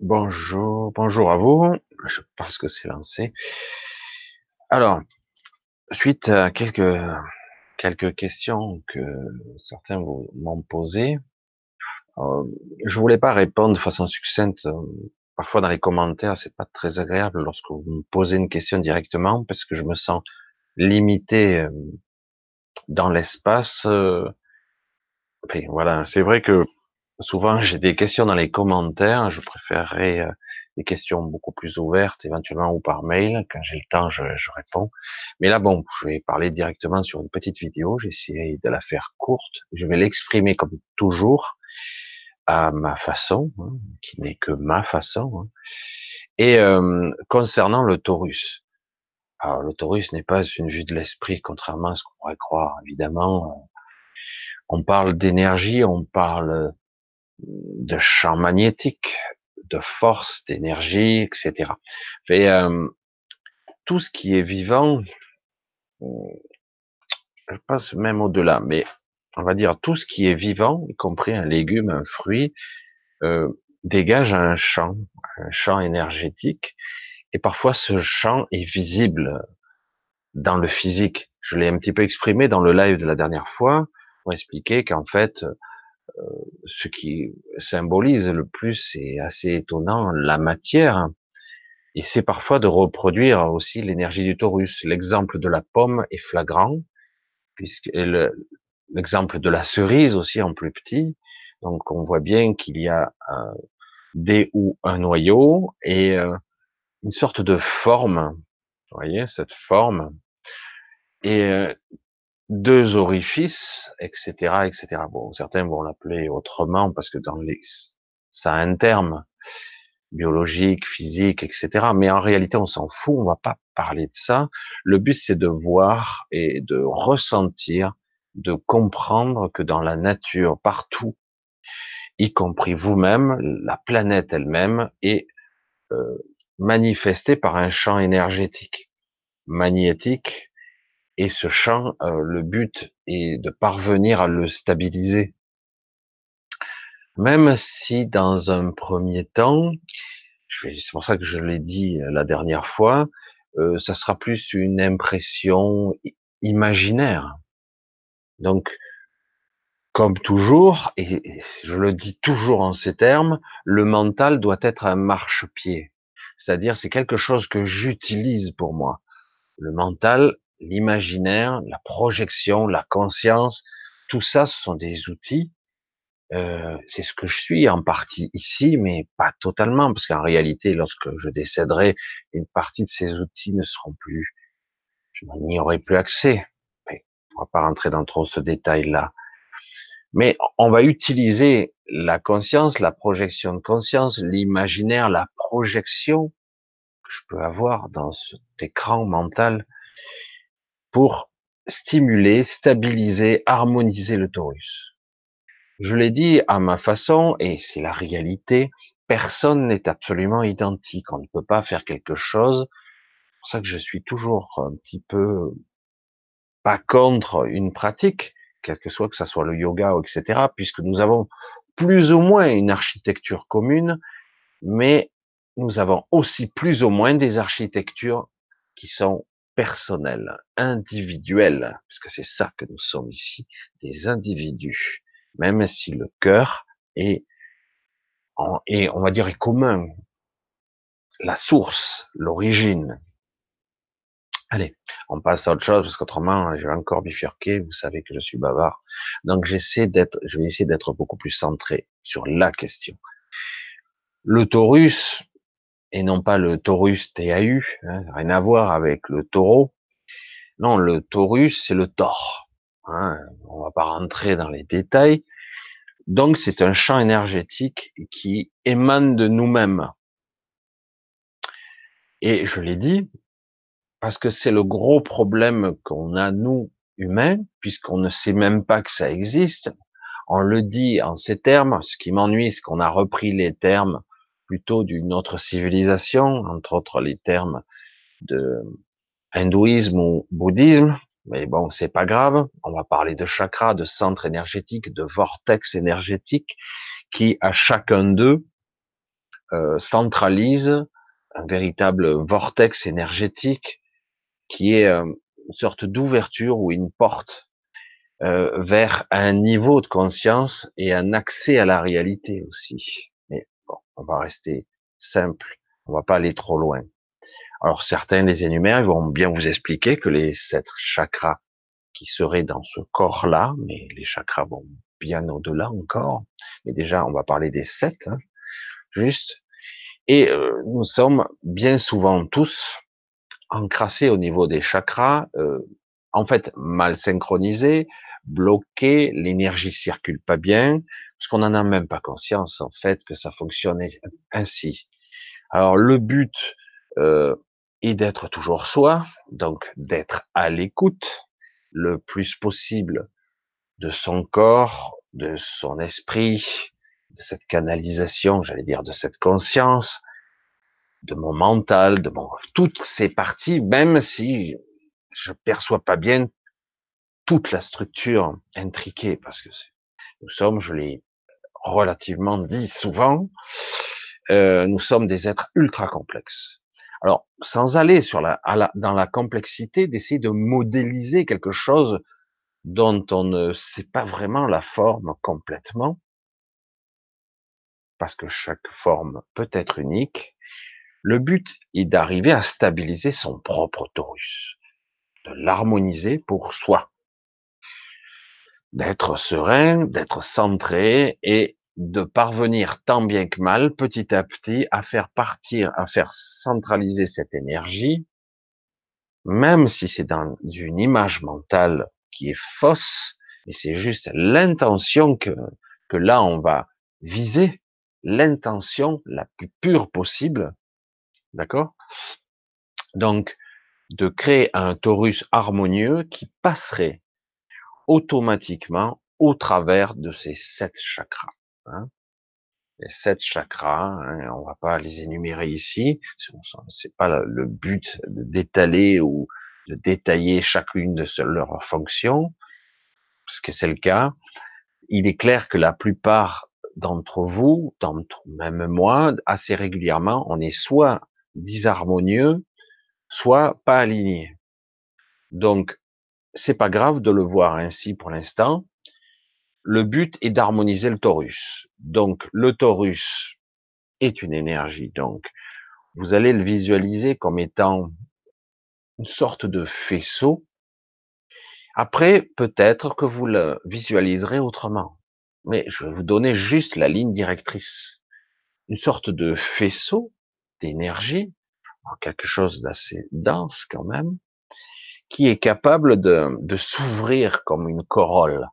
Bonjour, bonjour à vous. Je pense que c'est lancé. Alors, suite à quelques quelques questions que certains m'ont posées, euh, je voulais pas répondre de façon succincte. Parfois dans les commentaires, c'est pas très agréable lorsque vous me posez une question directement parce que je me sens limité euh, dans l'espace. Euh. Enfin, voilà, c'est vrai que souvent j'ai des questions dans les commentaires. Je préférerais euh, des questions beaucoup plus ouvertes, éventuellement ou par mail. Quand j'ai le temps, je, je, réponds. Mais là, bon, je vais parler directement sur une petite vidéo. J'ai essayé de la faire courte. Je vais l'exprimer comme toujours à ma façon, hein, qui n'est que ma façon. Hein. Et euh, concernant le Taurus. Alors, le Taurus n'est pas une vue de l'esprit, contrairement à ce qu'on pourrait croire. Évidemment, on parle d'énergie, on parle de champ magnétique, de force, d'énergie, etc. Fait, euh, tout ce qui est vivant, je pense même au-delà, mais on va dire tout ce qui est vivant, y compris un légume, un fruit, euh, dégage un champ, un champ énergétique, et parfois ce champ est visible dans le physique. Je l'ai un petit peu exprimé dans le live de la dernière fois pour expliquer qu'en fait, euh, ce qui symbolise le plus, c'est assez étonnant, la matière. Et c'est parfois de reproduire aussi l'énergie du taurus. L'exemple de la pomme est flagrant, puisque l'exemple de la cerise aussi en plus petit. Donc on voit bien qu'il y a un, des ou un noyau et euh, une sorte de forme. Vous voyez cette forme. Et euh, deux orifices, etc., etc. Bon, certains vont l'appeler autrement parce que dans les, ça a un terme biologique, physique, etc. Mais en réalité, on s'en fout, on va pas parler de ça. Le but, c'est de voir et de ressentir, de comprendre que dans la nature, partout, y compris vous-même, la planète elle-même est euh, manifestée par un champ énergétique, magnétique, et ce champ, euh, le but est de parvenir à le stabiliser. Même si dans un premier temps, c'est pour ça que je l'ai dit euh, la dernière fois, euh, ça sera plus une impression imaginaire. Donc, comme toujours, et je le dis toujours en ces termes, le mental doit être un marchepied. C'est-à-dire, c'est quelque chose que j'utilise pour moi. Le mental l'imaginaire, la projection, la conscience, tout ça, ce sont des outils. Euh, c'est ce que je suis en partie ici, mais pas totalement, parce qu'en réalité, lorsque je décéderai, une partie de ces outils ne seront plus, je n'y aurai plus accès. Mais on va pas rentrer dans trop ce détail-là. Mais on va utiliser la conscience, la projection de conscience, l'imaginaire, la projection que je peux avoir dans cet écran mental pour stimuler, stabiliser, harmoniser le taurus. Je l'ai dit à ma façon, et c'est la réalité, personne n'est absolument identique. On ne peut pas faire quelque chose. C'est pour ça que je suis toujours un petit peu pas contre une pratique, quel que soit que ce soit le yoga, etc., puisque nous avons plus ou moins une architecture commune, mais nous avons aussi plus ou moins des architectures qui sont personnel, individuel, parce que c'est ça que nous sommes ici, des individus, même si le cœur est, est on va dire, est commun, la source, l'origine. Allez, on passe à autre chose, parce qu'autrement, je vais encore bifurquer, vous savez que je suis bavard. Donc, j'essaie d'être, je vais essayer d'être beaucoup plus centré sur la question. Le taurus, et non pas le taurus TAU, hein, rien à voir avec le taureau. Non, le taurus, c'est le tort. Hein, on va pas rentrer dans les détails. Donc, c'est un champ énergétique qui émane de nous-mêmes. Et je l'ai dit, parce que c'est le gros problème qu'on a, nous, humains, puisqu'on ne sait même pas que ça existe. On le dit en ces termes. Ce qui m'ennuie, c'est qu'on a repris les termes plutôt d'une autre civilisation, entre autres les termes de hindouisme ou bouddhisme. Mais bon, c'est pas grave. On va parler de chakras, de centres énergétiques, de vortex énergétiques qui, à chacun d'eux, euh, centralise un véritable vortex énergétique qui est euh, une sorte d'ouverture ou une porte euh, vers un niveau de conscience et un accès à la réalité aussi. On va rester simple, on va pas aller trop loin. Alors certains les énumèrent, ils vont bien vous expliquer que les sept chakras qui seraient dans ce corps-là, mais les chakras vont bien au-delà encore. Mais déjà, on va parler des sept, hein, juste. Et euh, nous sommes bien souvent tous encrassés au niveau des chakras, euh, en fait mal synchronisés, bloqués, l'énergie circule pas bien, parce qu'on n'en a même pas conscience en fait que ça fonctionnait ainsi. Alors le but euh, est d'être toujours soi, donc d'être à l'écoute le plus possible de son corps, de son esprit, de cette canalisation, j'allais dire, de cette conscience, de mon mental, de mon, toutes ces parties, même si je perçois pas bien toute la structure intriquée, parce que nous sommes, je l'ai relativement dit souvent, euh, nous sommes des êtres ultra complexes. Alors, sans aller sur la, dans la complexité, d'essayer de modéliser quelque chose dont on ne sait pas vraiment la forme complètement, parce que chaque forme peut être unique, le but est d'arriver à stabiliser son propre torus, de l'harmoniser pour soi, d'être serein, d'être centré et de parvenir tant bien que mal, petit à petit, à faire partir, à faire centraliser cette énergie, même si c'est dans une image mentale qui est fausse, et c'est juste l'intention que, que là on va viser, l'intention la plus pure possible, d'accord? Donc, de créer un torus harmonieux qui passerait automatiquement au travers de ces sept chakras. Hein. Les sept chakras, hein, on va pas les énumérer ici, c'est pas le but d'étaler ou de détailler chacune de leurs fonctions, parce que c'est le cas. Il est clair que la plupart d'entre vous, d'entre même moi, assez régulièrement, on est soit disharmonieux, soit pas aligné. Donc, c'est pas grave de le voir ainsi pour l'instant le but est d'harmoniser le torus. Donc, le torus est une énergie. Donc, vous allez le visualiser comme étant une sorte de faisceau. Après, peut-être que vous le visualiserez autrement. Mais je vais vous donner juste la ligne directrice. Une sorte de faisceau d'énergie, quelque chose d'assez dense quand même, qui est capable de, s'ouvrir comme une corolle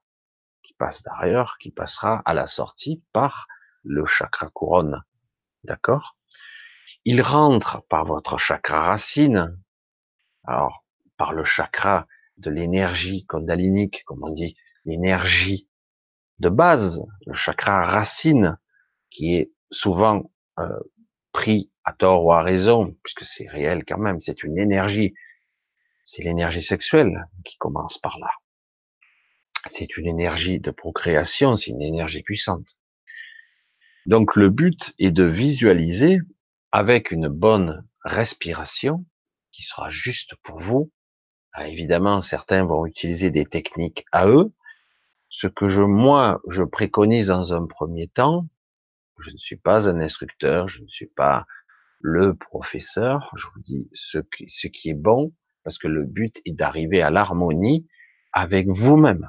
passe d'ailleurs, qui passera à la sortie par le chakra couronne. D'accord? Il rentre par votre chakra racine, alors par le chakra de l'énergie kundalinique, comme on dit, l'énergie de base, le chakra racine, qui est souvent euh, pris à tort ou à raison, puisque c'est réel quand même, c'est une énergie, c'est l'énergie sexuelle qui commence par là c'est une énergie de procréation, c'est une énergie puissante. Donc le but est de visualiser avec une bonne respiration qui sera juste pour vous. Ah, évidemment, certains vont utiliser des techniques à eux. Ce que je, moi, je préconise dans un premier temps, je ne suis pas un instructeur, je ne suis pas le professeur, je vous dis ce qui, ce qui est bon, parce que le but est d'arriver à l'harmonie avec vous-même.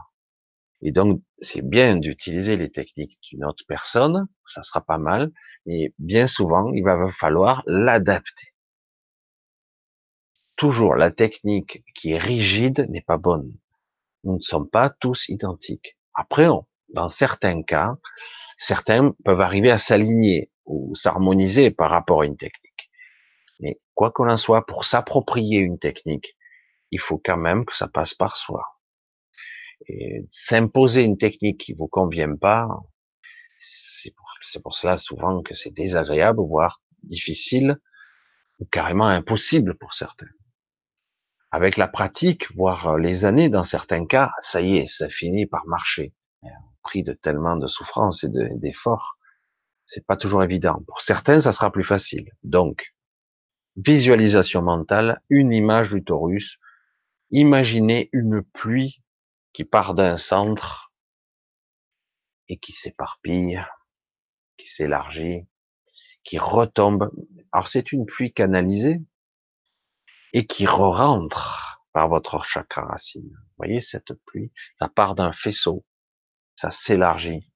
Et donc, c'est bien d'utiliser les techniques d'une autre personne, ça sera pas mal, mais bien souvent, il va falloir l'adapter. Toujours, la technique qui est rigide n'est pas bonne. Nous ne sommes pas tous identiques. Après, dans certains cas, certains peuvent arriver à s'aligner ou s'harmoniser par rapport à une technique. Quoi qu'on en soit, pour s'approprier une technique, il faut quand même que ça passe par soi. Et s'imposer une technique qui vous convient pas, c'est pour, pour, cela souvent que c'est désagréable, voire difficile, ou carrément impossible pour certains. Avec la pratique, voire les années dans certains cas, ça y est, ça finit par marcher, au prix de tellement de souffrances et d'efforts. C'est pas toujours évident. Pour certains, ça sera plus facile. Donc, visualisation mentale, une image du torus. Imaginez une pluie qui part d'un centre et qui s'éparpille, qui s'élargit, qui retombe. Alors c'est une pluie canalisée et qui re-rentre par votre chakra racine. Vous voyez cette pluie, ça part d'un faisceau, ça s'élargit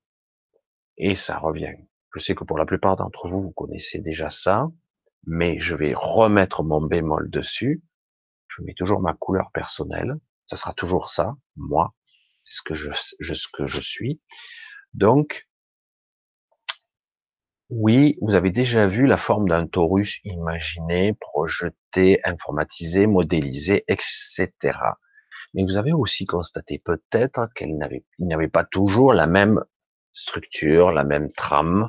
et ça revient. Je sais que pour la plupart d'entre vous, vous connaissez déjà ça, mais je vais remettre mon bémol dessus. Je mets toujours ma couleur personnelle. Ça sera toujours ça, moi. C'est ce que je, ce que je suis. Donc, oui, vous avez déjà vu la forme d'un torus imaginé, projeté, informatisé, modélisé, etc. Mais vous avez aussi constaté peut-être qu'il n'avait pas toujours la même structure, la même trame.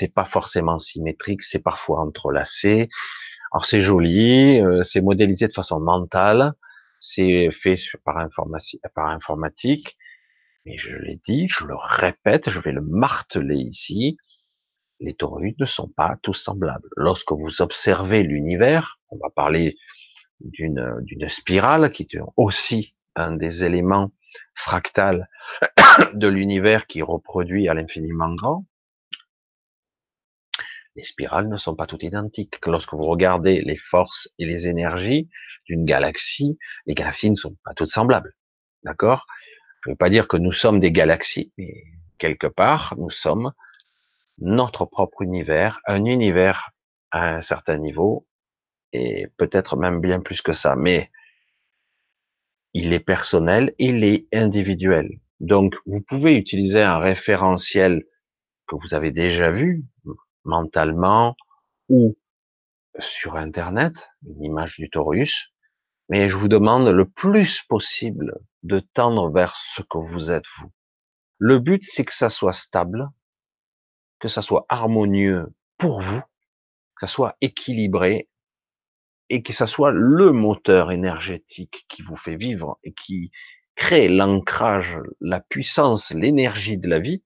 C'est pas forcément symétrique, c'est parfois entrelacé. Alors c'est joli, euh, c'est modélisé de façon mentale, c'est fait par, informatique, mais je l'ai dit, je le répète, je vais le marteler ici, les toroïdes ne sont pas tous semblables. Lorsque vous observez l'univers, on va parler d'une d'une spirale qui est aussi un des éléments fractals de l'univers qui reproduit à l'infiniment grand. Les spirales ne sont pas toutes identiques. Lorsque vous regardez les forces et les énergies d'une galaxie, les galaxies ne sont pas toutes semblables. D'accord? Je ne veux pas dire que nous sommes des galaxies, mais quelque part, nous sommes notre propre univers, un univers à un certain niveau, et peut-être même bien plus que ça, mais il est personnel, il est individuel. Donc, vous pouvez utiliser un référentiel que vous avez déjà vu mentalement ou sur Internet, une image du Taurus, mais je vous demande le plus possible de tendre vers ce que vous êtes vous. Le but, c'est que ça soit stable, que ça soit harmonieux pour vous, que ça soit équilibré et que ça soit le moteur énergétique qui vous fait vivre et qui crée l'ancrage, la puissance, l'énergie de la vie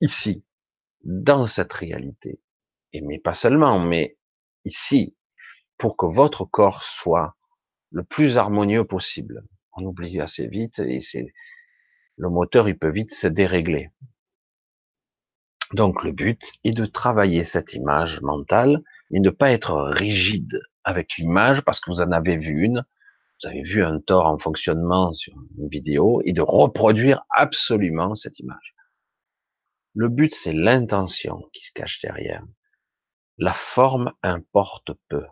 ici, dans cette réalité. Et mais pas seulement, mais ici, pour que votre corps soit le plus harmonieux possible. On oublie assez vite et c'est le moteur, il peut vite se dérégler. Donc le but est de travailler cette image mentale et ne pas être rigide avec l'image parce que vous en avez vu une, vous avez vu un tort en fonctionnement sur une vidéo et de reproduire absolument cette image. Le but c'est l'intention qui se cache derrière. La forme importe peu.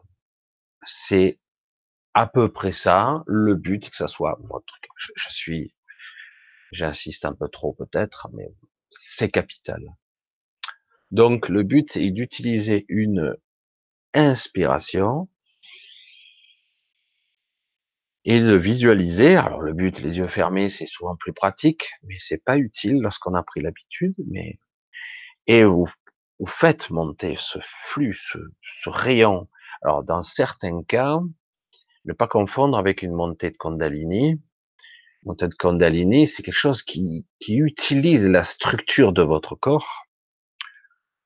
C'est à peu près ça. Le but que ça soit votre. Je, je suis, j'insiste un peu trop peut-être, mais c'est capital. Donc le but est d'utiliser une inspiration et de visualiser. Alors le but, les yeux fermés, c'est souvent plus pratique, mais c'est pas utile lorsqu'on a pris l'habitude. Mais et vous, vous faites monter ce flux, ce, rayon. Alors dans certains cas, ne pas confondre avec une montée de Kundalini. Montée de Kundalini, c'est quelque chose qui, qui utilise la structure de votre corps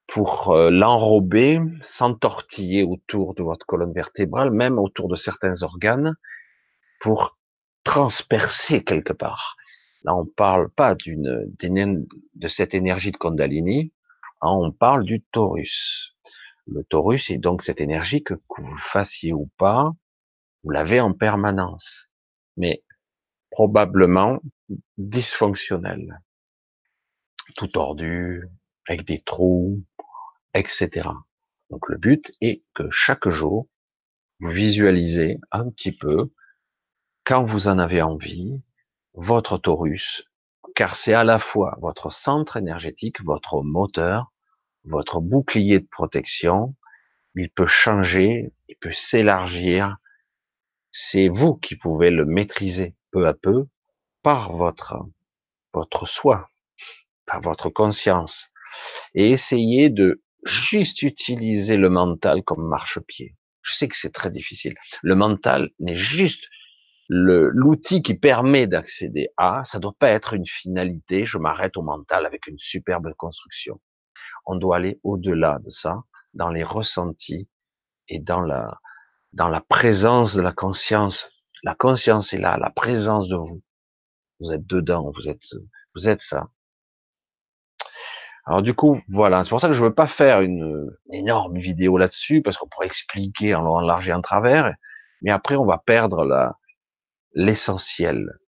pour euh, l'enrober, s'entortiller autour de votre colonne vertébrale, même autour de certains organes, pour transpercer quelque part. Là, on parle pas d'une de cette énergie de Kundalini, on parle du Taurus. Le Taurus est donc cette énergie que, que vous fassiez ou pas, vous l'avez en permanence, mais probablement dysfonctionnel, tout tordu, avec des trous, etc. Donc le but est que chaque jour, vous visualisez un petit peu, quand vous en avez envie, votre torus, car c'est à la fois votre centre énergétique, votre moteur, votre bouclier de protection, il peut changer, il peut s'élargir. C'est vous qui pouvez le maîtriser peu à peu par votre, votre soi, par votre conscience, et essayer de juste utiliser le mental comme marchepied. Je sais que c'est très difficile. Le mental n'est juste l'outil qui permet d'accéder à, ça doit pas être une finalité, je m'arrête au mental avec une superbe construction. On doit aller au-delà de ça, dans les ressentis et dans la, dans la présence de la conscience. La conscience est là, la présence de vous. Vous êtes dedans, vous êtes, vous êtes ça. Alors du coup, voilà, c'est pour ça que je veux pas faire une, énorme vidéo là-dessus, parce qu'on pourrait expliquer en long, en travers, mais après on va perdre la, l'essentiel.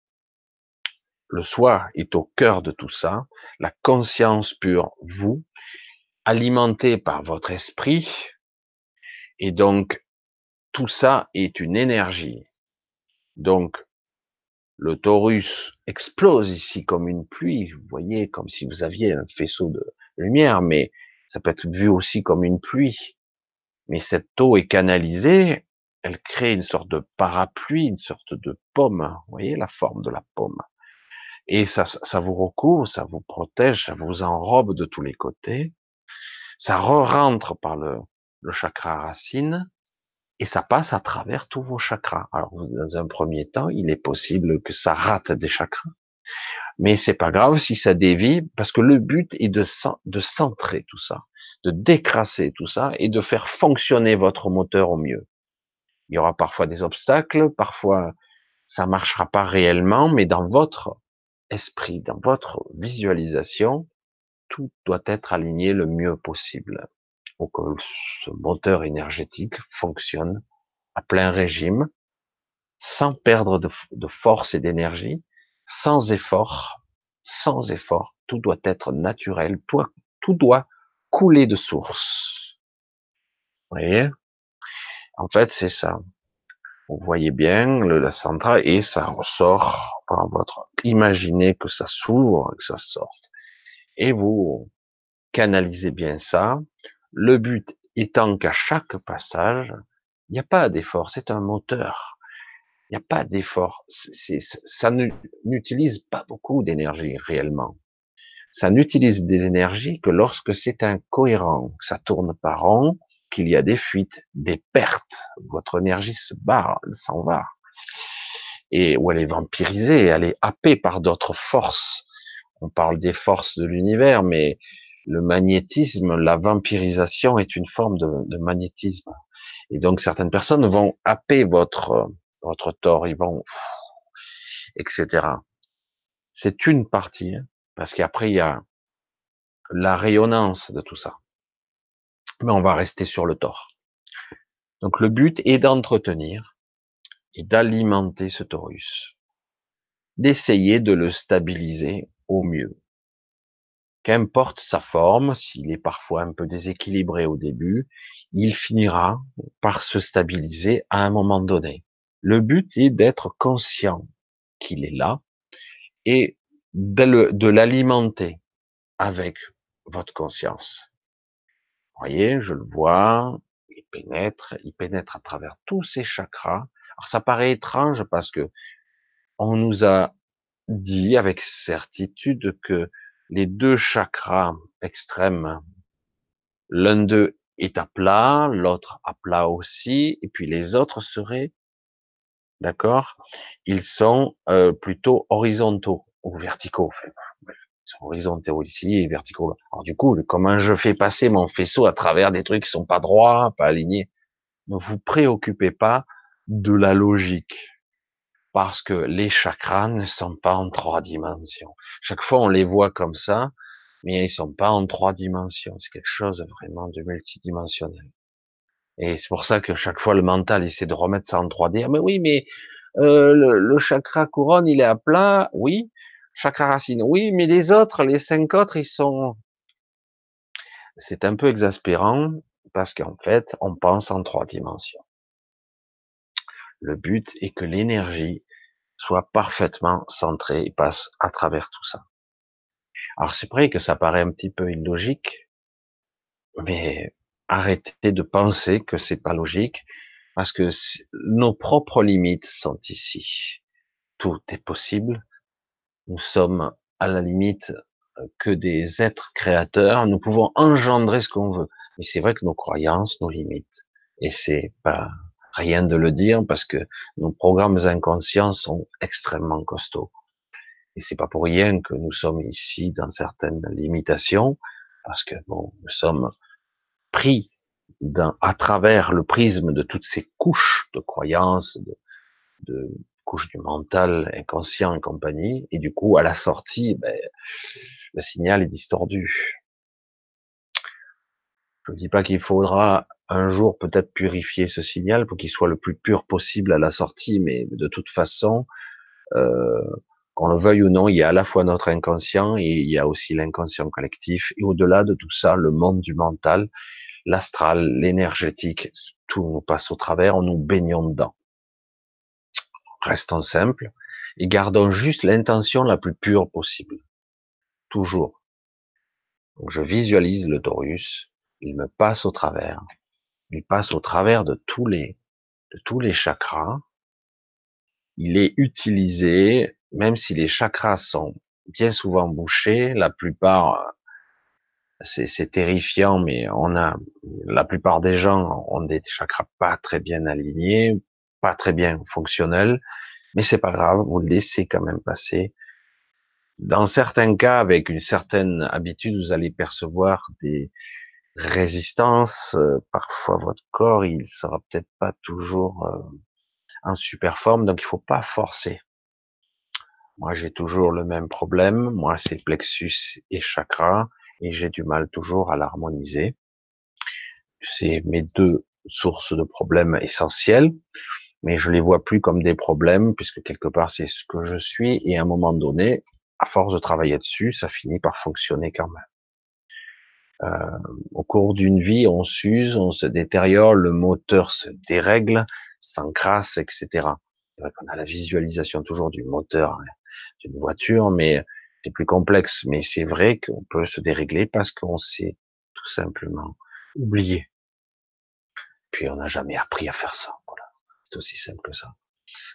Le soi est au cœur de tout ça, la conscience pure, vous, alimentée par votre esprit, et donc tout ça est une énergie. Donc le torus explose ici comme une pluie, vous voyez, comme si vous aviez un faisceau de lumière, mais ça peut être vu aussi comme une pluie. Mais cette eau est canalisée, elle crée une sorte de parapluie, une sorte de pomme, vous voyez la forme de la pomme. Et ça, ça vous recouvre, ça vous protège, ça vous enrobe de tous les côtés. Ça re-rentre par le, le chakra racine, et ça passe à travers tous vos chakras. Alors, dans un premier temps, il est possible que ça rate des chakras, mais c'est pas grave si ça dévie, parce que le but est de, de centrer tout ça, de décrasser tout ça et de faire fonctionner votre moteur au mieux. Il y aura parfois des obstacles, parfois ça marchera pas réellement, mais dans votre esprit, dans votre visualisation, tout doit être aligné le mieux possible pour que ce moteur énergétique fonctionne à plein régime, sans perdre de, force et d'énergie, sans effort, sans effort. Tout doit être naturel, tout, tout doit couler de source. Vous voyez? En fait, c'est ça. Vous voyez bien le, la centrale et ça ressort par votre. Imaginez que ça s'ouvre, que ça sorte. Et vous canalisez bien ça. Le but étant qu'à chaque passage, il n'y a pas d'effort, c'est un moteur. Il n'y a pas d'effort. Ça n'utilise pas beaucoup d'énergie réellement. Ça n'utilise des énergies que lorsque c'est incohérent, ça tourne pas rond, qu'il y a des fuites, des pertes. Votre énergie se barre, elle s'en va. Et où elle est vampirisée, elle est happée par d'autres forces. On parle des forces de l'univers, mais le magnétisme, la vampirisation est une forme de, magnétisme. Et donc certaines personnes vont happer votre votre tort, ils vont etc. C'est une partie, hein, parce qu'après il y a la rayonnance de tout ça. Mais on va rester sur le tort. Donc le but est d'entretenir et d'alimenter ce torus, d'essayer de le stabiliser au mieux. Qu'importe sa forme, s'il est parfois un peu déséquilibré au début, il finira par se stabiliser à un moment donné. Le but est d'être conscient qu'il est là et de l'alimenter avec votre conscience. Voyez, je le vois, il pénètre, il pénètre à travers tous ces chakras. Alors ça paraît étrange parce que on nous a dit avec certitude que les deux chakras extrêmes, l'un d'eux est à plat, l'autre à plat aussi, et puis les autres seraient, d'accord, ils sont euh, plutôt horizontaux ou verticaux. Sont horizontaux ici verticaux. Alors du coup, comment je fais passer mon faisceau à travers des trucs qui sont pas droits, pas alignés? Ne vous préoccupez pas de la logique parce que les chakras ne sont pas en trois dimensions. Chaque fois, on les voit comme ça, mais ils sont pas en trois dimensions. C'est quelque chose vraiment de multidimensionnel. Et c'est pour ça que chaque fois, le mental essaie de remettre ça en 3D. Ah, mais oui, mais euh, le, chakra couronne, il est à plat, oui. Chakra racine, oui, mais les autres, les cinq autres, ils sont... C'est un peu exaspérant parce qu'en fait, on pense en trois dimensions. Le but est que l'énergie soit parfaitement centrée et passe à travers tout ça. Alors c'est vrai que ça paraît un petit peu illogique, mais arrêtez de penser que c'est pas logique, parce que nos propres limites sont ici. Tout est possible. Nous sommes à la limite euh, que des êtres créateurs. Nous pouvons engendrer ce qu'on veut. Mais c'est vrai que nos croyances nous limitent. Et c'est pas rien de le dire parce que nos programmes inconscients sont extrêmement costauds. Et c'est pas pour rien que nous sommes ici dans certaines limitations, parce que bon, nous sommes pris à travers le prisme de toutes ces couches de croyances, de couches du mental, inconscient et compagnie, et du coup, à la sortie, ben, le signal est distordu. Je ne dis pas qu'il faudra un jour peut-être purifier ce signal pour qu'il soit le plus pur possible à la sortie, mais de toute façon, euh, qu'on le veuille ou non, il y a à la fois notre inconscient et il y a aussi l'inconscient collectif. Et au-delà de tout ça, le monde du mental, l'astral, l'énergétique, tout nous passe au travers, on nous baignons dedans. Restons simples et gardons juste l'intention la plus pure possible. Toujours. Je visualise le Taurus, il me passe au travers. Il passe au travers de tous les, de tous les chakras. Il est utilisé, même si les chakras sont bien souvent bouchés, la plupart, c'est terrifiant, mais on a, la plupart des gens ont des chakras pas très bien alignés, pas très bien fonctionnels, mais c'est pas grave, vous le laissez quand même passer. Dans certains cas, avec une certaine habitude, vous allez percevoir des, résistance. Euh, parfois, votre corps, il sera peut-être pas toujours euh, en super forme, donc il faut pas forcer. Moi, j'ai toujours le même problème. Moi, c'est plexus et chakra, et j'ai du mal toujours à l'harmoniser. C'est mes deux sources de problèmes essentiels, mais je les vois plus comme des problèmes, puisque quelque part, c'est ce que je suis, et à un moment donné, à force de travailler dessus, ça finit par fonctionner quand même. Euh, au cours d'une vie, on s'use, on se détériore, le moteur se dérègle, s'encrasse, etc. C'est vrai qu'on a la visualisation toujours du moteur hein, d'une voiture, mais c'est plus complexe. Mais c'est vrai qu'on peut se dérégler parce qu'on s'est tout simplement oublié. Puis on n'a jamais appris à faire ça. C'est aussi simple que ça.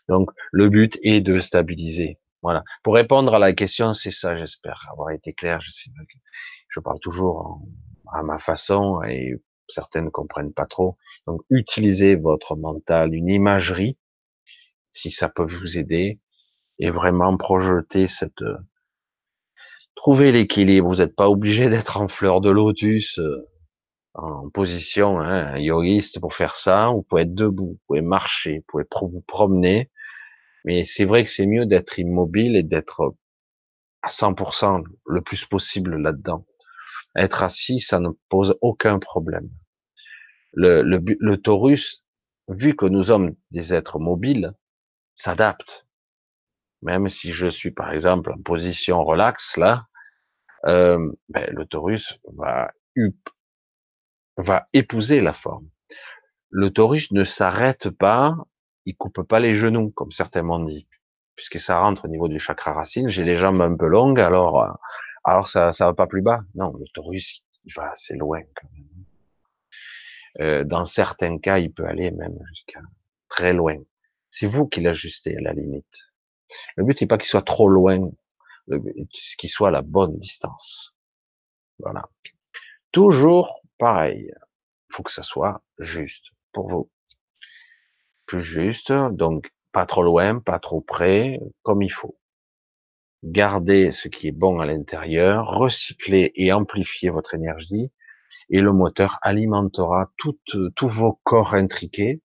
Donc le but est de stabiliser. Voilà. Pour répondre à la question, c'est ça, j'espère avoir été clair. Je parle toujours à ma façon et certains ne comprennent pas trop. Donc, utilisez votre mental, une imagerie, si ça peut vous aider, et vraiment projeter cette, trouver l'équilibre. Vous n'êtes pas obligé d'être en fleur de lotus, euh, en position hein, yogiste pour faire ça. Vous pouvez être debout, vous pouvez marcher, vous pouvez vous promener. Mais c'est vrai que c'est mieux d'être immobile et d'être à 100% le plus possible là-dedans. Être assis, ça ne pose aucun problème. Le, le, le taurus, vu que nous sommes des êtres mobiles, s'adapte. Même si je suis, par exemple, en position relax, là, euh, ben, le taurus va, va épouser la forme. Le taurus ne s'arrête pas, il coupe pas les genoux, comme certains m'ont dit, puisque ça rentre au niveau du chakra racine. J'ai les jambes un peu longues, alors euh, alors ça ça va pas plus bas. Non, le taurus, il va assez loin quand même. Euh, dans certains cas, il peut aller même jusqu'à très loin. C'est vous qui l'ajustez à la limite. Le but n'est pas qu'il soit trop loin, le but qu'il soit à la bonne distance. Voilà. Toujours pareil. Il faut que ça soit juste pour vous. Plus juste, donc pas trop loin, pas trop près, comme il faut gardez ce qui est bon à l'intérieur, recyclez et amplifiez votre énergie, et le moteur alimentera tous vos corps intriqués.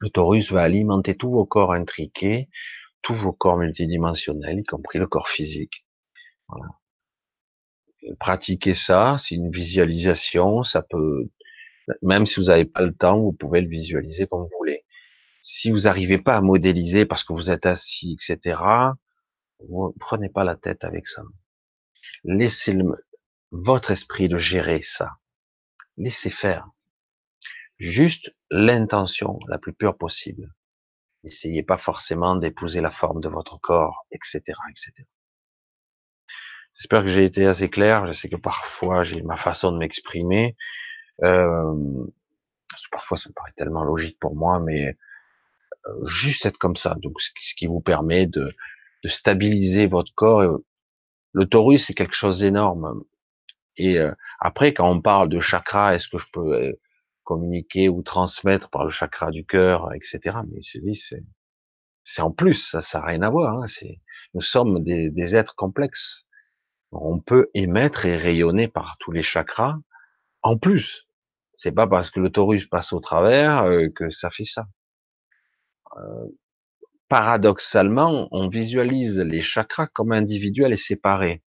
Le Taurus va alimenter tous vos corps intriqués, tous vos corps multidimensionnels, y compris le corps physique. Pratiquez ça, c'est une visualisation, ça peut, même si vous n'avez pas le temps, vous pouvez le visualiser comme vous voulez. Si vous n'arrivez pas à modéliser parce que vous êtes assis, etc., vous prenez pas la tête avec ça. Laissez le, votre esprit de gérer ça. Laissez faire. Juste l'intention la plus pure possible. N'essayez pas forcément d'épouser la forme de votre corps, etc., etc. J'espère que j'ai été assez clair. Je sais que parfois j'ai ma façon de m'exprimer. Euh, parfois ça me paraît tellement logique pour moi, mais euh, juste être comme ça. Donc ce qui vous permet de de stabiliser votre corps. Le taurus, c'est quelque chose d'énorme. Et euh, après, quand on parle de chakra, est-ce que je peux euh, communiquer ou transmettre par le chakra du cœur, etc. Mais je dis, c'est, en plus, ça, n'a rien à voir. Hein. Nous sommes des, des, êtres complexes. On peut émettre et rayonner par tous les chakras. En plus, c'est pas parce que le taurus passe au travers euh, que ça fait ça. Euh, paradoxalement, on visualise les chakras comme individuels et séparés.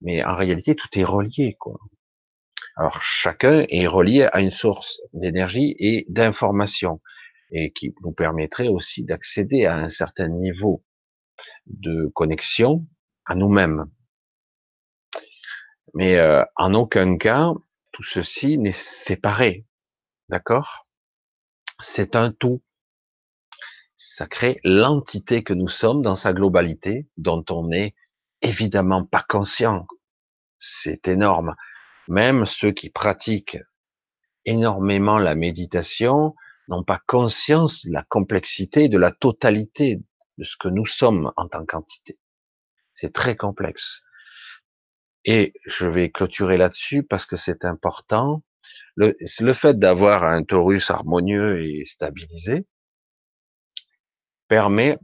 Mais en réalité, tout est relié, quoi. Alors, chacun est relié à une source d'énergie et d'information et qui nous permettrait aussi d'accéder à un certain niveau de connexion à nous-mêmes. Mais euh, en aucun cas, tout ceci n'est séparé. D'accord? C'est un tout. Ça crée l'entité que nous sommes dans sa globalité, dont on n'est évidemment pas conscient. C'est énorme. Même ceux qui pratiquent énormément la méditation n'ont pas conscience de la complexité, de la totalité de ce que nous sommes en tant qu'entité. C'est très complexe. Et je vais clôturer là-dessus parce que c'est important. Le, fait d'avoir un torus harmonieux et stabilisé permet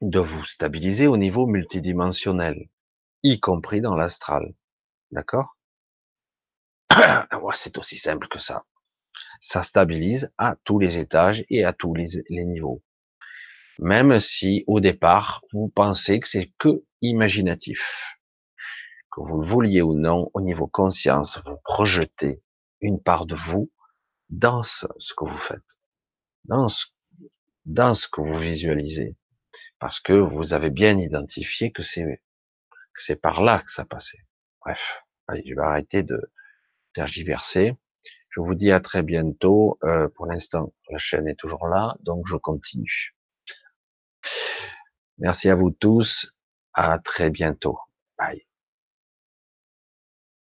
de vous stabiliser au niveau multidimensionnel, y compris dans l'astral. D'accord? C'est aussi simple que ça. Ça stabilise à tous les étages et à tous les, les niveaux. Même si au départ, vous pensez que c'est que imaginatif. Que vous le vouliez ou non, au niveau conscience, vous projetez une part de vous dans ce, que vous faites, dans ce, que vous visualisez, parce que vous avez bien identifié que c'est que c'est par là que ça passait. Bref, allez, je vais arrêter de tergiverser. Je vous dis à très bientôt. Euh, pour l'instant, la chaîne est toujours là, donc je continue. Merci à vous tous. À très bientôt. Bye.